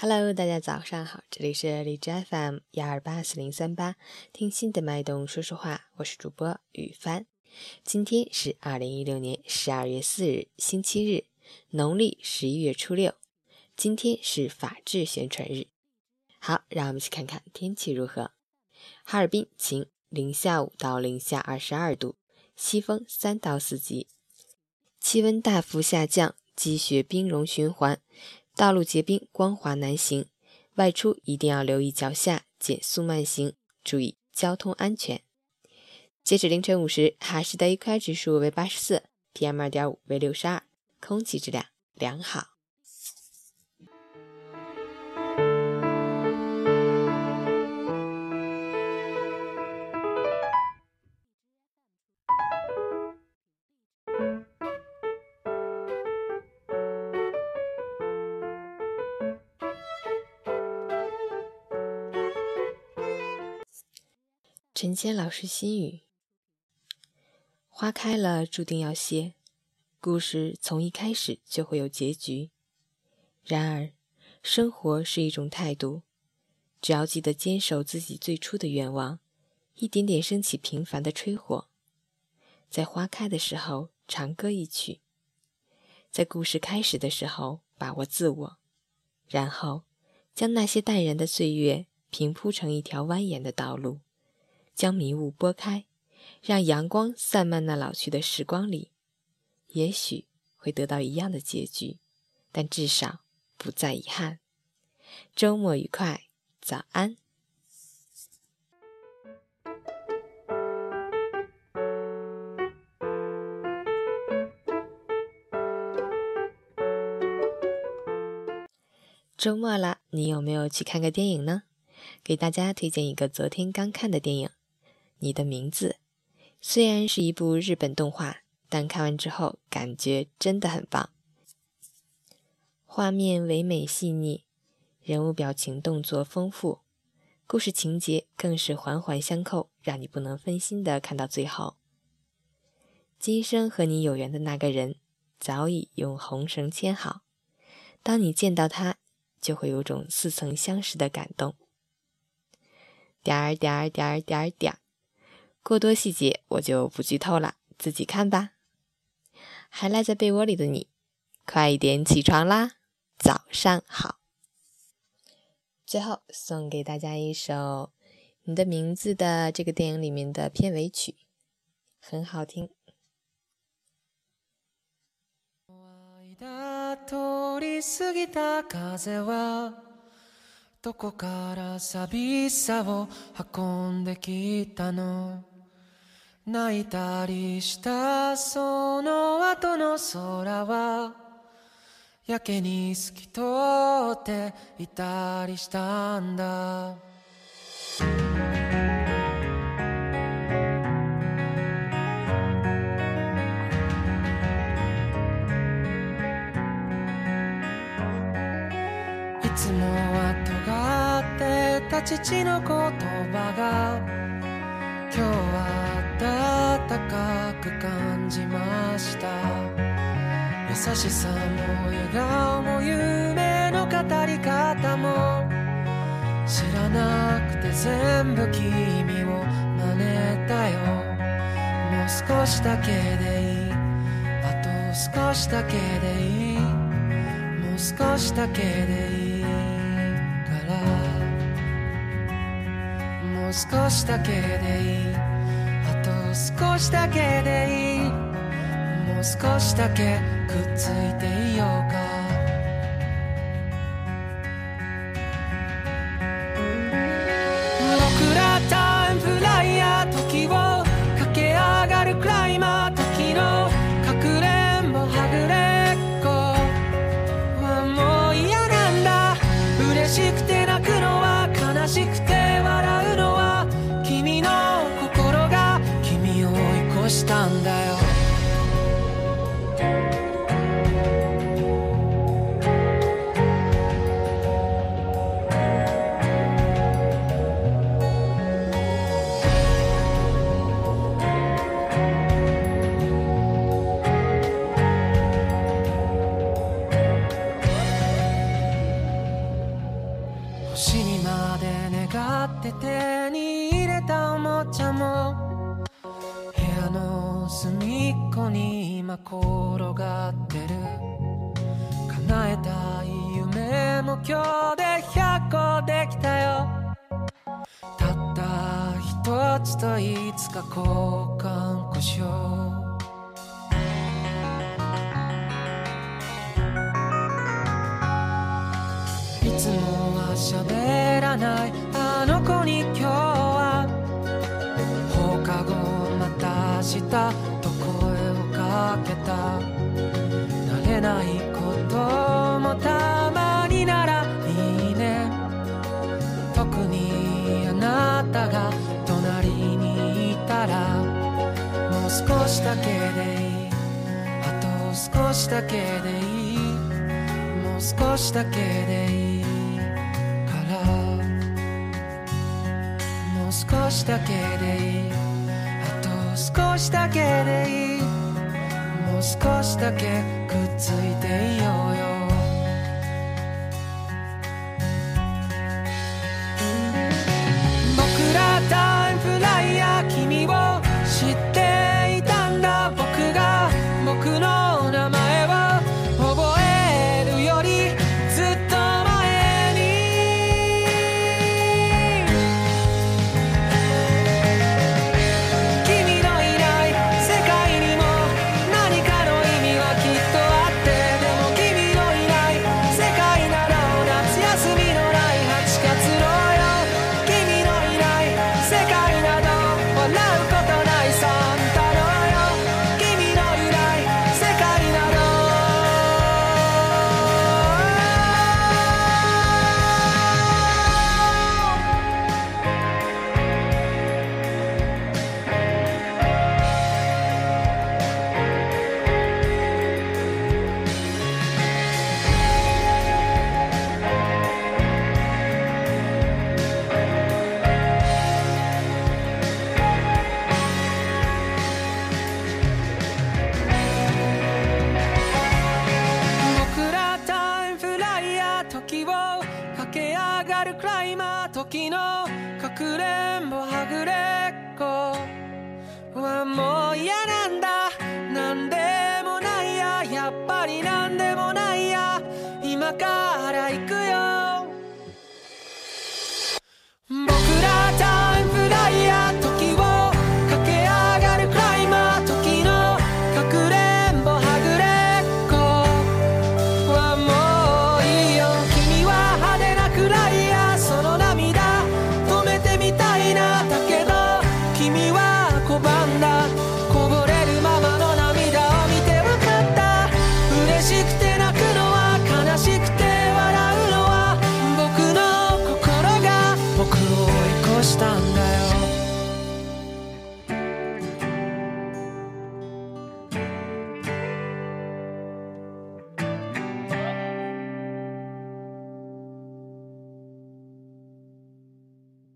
Hello，大家早上好，这里是荔枝 FM 幺二八四零三八，听心的脉动说说话，我是主播雨帆。今天是二零一六年十二月四日，星期日，农历十一月初六。今天是法制宣传日。好，让我们去看看天气如何。哈尔滨晴，零下五到零下二十二度，西风三到四级，气温大幅下降，积雪冰融循环。道路结冰，光滑难行，外出一定要留意脚下，减速慢行，注意交通安全。截止凌晨五时，哈市的 AQI 指数为八十四，PM 二点五为六十二，空气质量良好。晨间老师心语：花开了，注定要谢；故事从一开始就会有结局。然而，生活是一种态度，只要记得坚守自己最初的愿望，一点点升起平凡的炊火，在花开的时候长歌一曲；在故事开始的时候把握自我，然后将那些淡然的岁月平铺成一条蜿蜒的道路。将迷雾拨开，让阳光散漫那老去的时光里，也许会得到一样的结局，但至少不再遗憾。周末愉快，早安！周末了，你有没有去看个电影呢？给大家推荐一个昨天刚看的电影。你的名字虽然是一部日本动画，但看完之后感觉真的很棒。画面唯美细腻，人物表情动作丰富，故事情节更是环环相扣，让你不能分心的看到最后。今生和你有缘的那个人，早已用红绳牵好，当你见到他，就会有种似曾相识的感动。点儿点儿点儿点儿点儿。过多细节我就不剧透了，自己看吧。还赖在被窝里的你，快一点起床啦！早上好。最后送给大家一首《你的名字》的这个电影里面的片尾曲，很好听。泣いたりしたその後の空はやけに透き通っていたりしたんだいつもは尖ってた父の言葉が今日はかく感じました優しさも笑顔も夢の語り方も知らなくて全部君を真似たよもう少しだけでいいあと少しだけでいいもう少しだけでいいからもう少しだけでいい少しだけでいいもう少しだけくっついていようかまで願って手に入れたおもちゃも部屋の隅っこに今転がってる叶えたい夢も今日で100個できたよたった一つといつか交換故障いつもは喋したと声をかけた慣れないこともたまにならいいね特にあなたが隣にいたらもう少しだけでいいあと少しだけでいいもう少しだけでいいからもう少しだけでいい少しだけでいいもう少しだけくっついていようよラルクライマー時のかくれんぼはぐれっこはもう嫌なんだなんでもないややっぱりなんでもないや今から行くよ stop now.